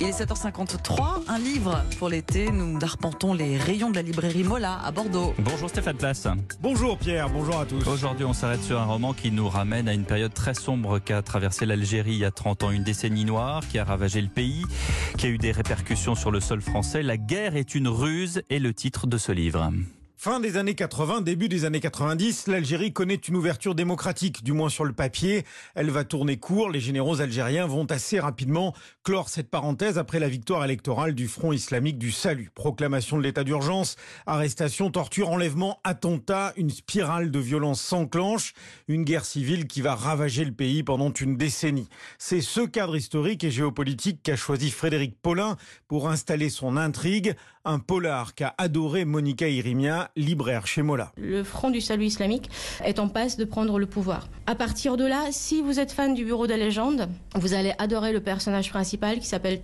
Il est 7h53, un livre pour l'été. Nous arpentons les rayons de la librairie Mola à Bordeaux. Bonjour Stéphane Place. Bonjour Pierre, bonjour à tous. Aujourd'hui, on s'arrête sur un roman qui nous ramène à une période très sombre qu'a traversé l'Algérie il y a 30 ans, une décennie noire qui a ravagé le pays, qui a eu des répercussions sur le sol français. La guerre est une ruse est le titre de ce livre. Fin des années 80, début des années 90, l'Algérie connaît une ouverture démocratique, du moins sur le papier. Elle va tourner court. Les généraux algériens vont assez rapidement clore cette parenthèse après la victoire électorale du Front islamique du salut. Proclamation de l'état d'urgence, arrestation, torture, enlèvement, attentat, une spirale de violence s'enclenche, une guerre civile qui va ravager le pays pendant une décennie. C'est ce cadre historique et géopolitique qu'a choisi Frédéric Paulin pour installer son intrigue, un polar qu'a adoré Monica Irimia, libraire chez Mola. Le Front du Salut islamique est en passe de prendre le pouvoir. À partir de là, si vous êtes fan du Bureau des légendes, vous allez adorer le personnage principal qui s'appelle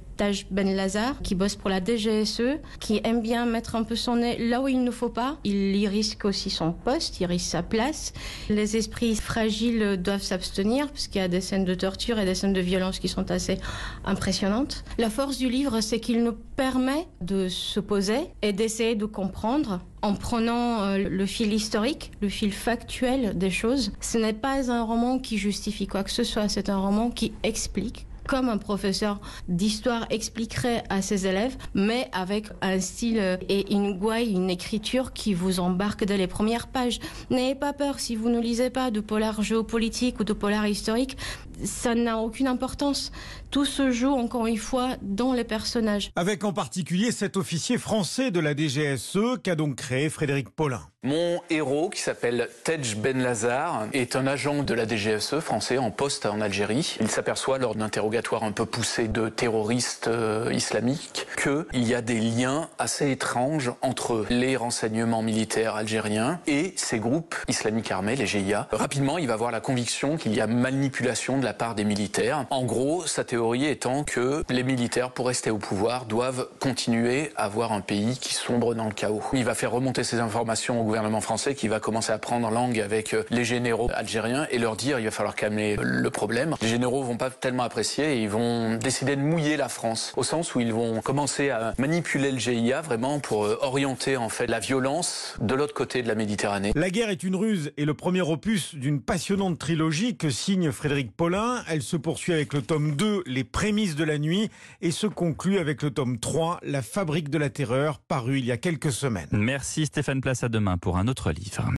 Ben Lazar, qui bosse pour la DGSE, qui aime bien mettre un peu son nez là où il ne faut pas. Il y risque aussi son poste, il risque sa place. Les esprits fragiles doivent s'abstenir, puisqu'il y a des scènes de torture et des scènes de violence qui sont assez impressionnantes. La force du livre, c'est qu'il nous permet de se poser et d'essayer de comprendre en prenant euh, le fil historique, le fil factuel des choses. Ce n'est pas un roman qui justifie quoi que ce soit, c'est un roman qui explique comme un professeur d'histoire expliquerait à ses élèves, mais avec un style et une gouaille, une écriture qui vous embarque dès les premières pages. N'ayez pas peur si vous ne lisez pas de polar géopolitique ou de polar historique, ça n'a aucune importance. Tout se joue encore une fois dans les personnages. Avec en particulier cet officier français de la DGSE qu'a donc créé Frédéric Paulin. Mon héros, qui s'appelle Tej Ben Lazar, est un agent de la DGSE français en poste en Algérie. Il s'aperçoit lors d'interrogatoires un peu poussés de terroristes euh, islamiques qu'il y a des liens assez étranges entre les renseignements militaires algériens et ces groupes islamiques armés, les GIA. Rapidement, il va avoir la conviction qu'il y a manipulation de la part des militaires. En gros, sa théorie étant que les militaires, pour rester au pouvoir, doivent continuer à avoir un pays qui sombre dans le chaos. Il va faire remonter ces informations au gouvernement français qui va commencer à prendre langue avec euh, les généraux algériens et leur dire il va falloir calmer le problème. Les généraux vont pas tellement apprécier et ils vont décider de mouiller la France au sens où ils vont commencer à manipuler le GIA vraiment pour euh, orienter en fait la violence de l'autre côté de la Méditerranée. La guerre est une ruse et le premier opus d'une passionnante trilogie que signe Frédéric Paulin elle se poursuit avec le tome 2, Les prémices de la nuit, et se conclut avec le tome 3, La fabrique de la terreur, paru il y a quelques semaines. Merci Stéphane Place, à demain pour un autre livre.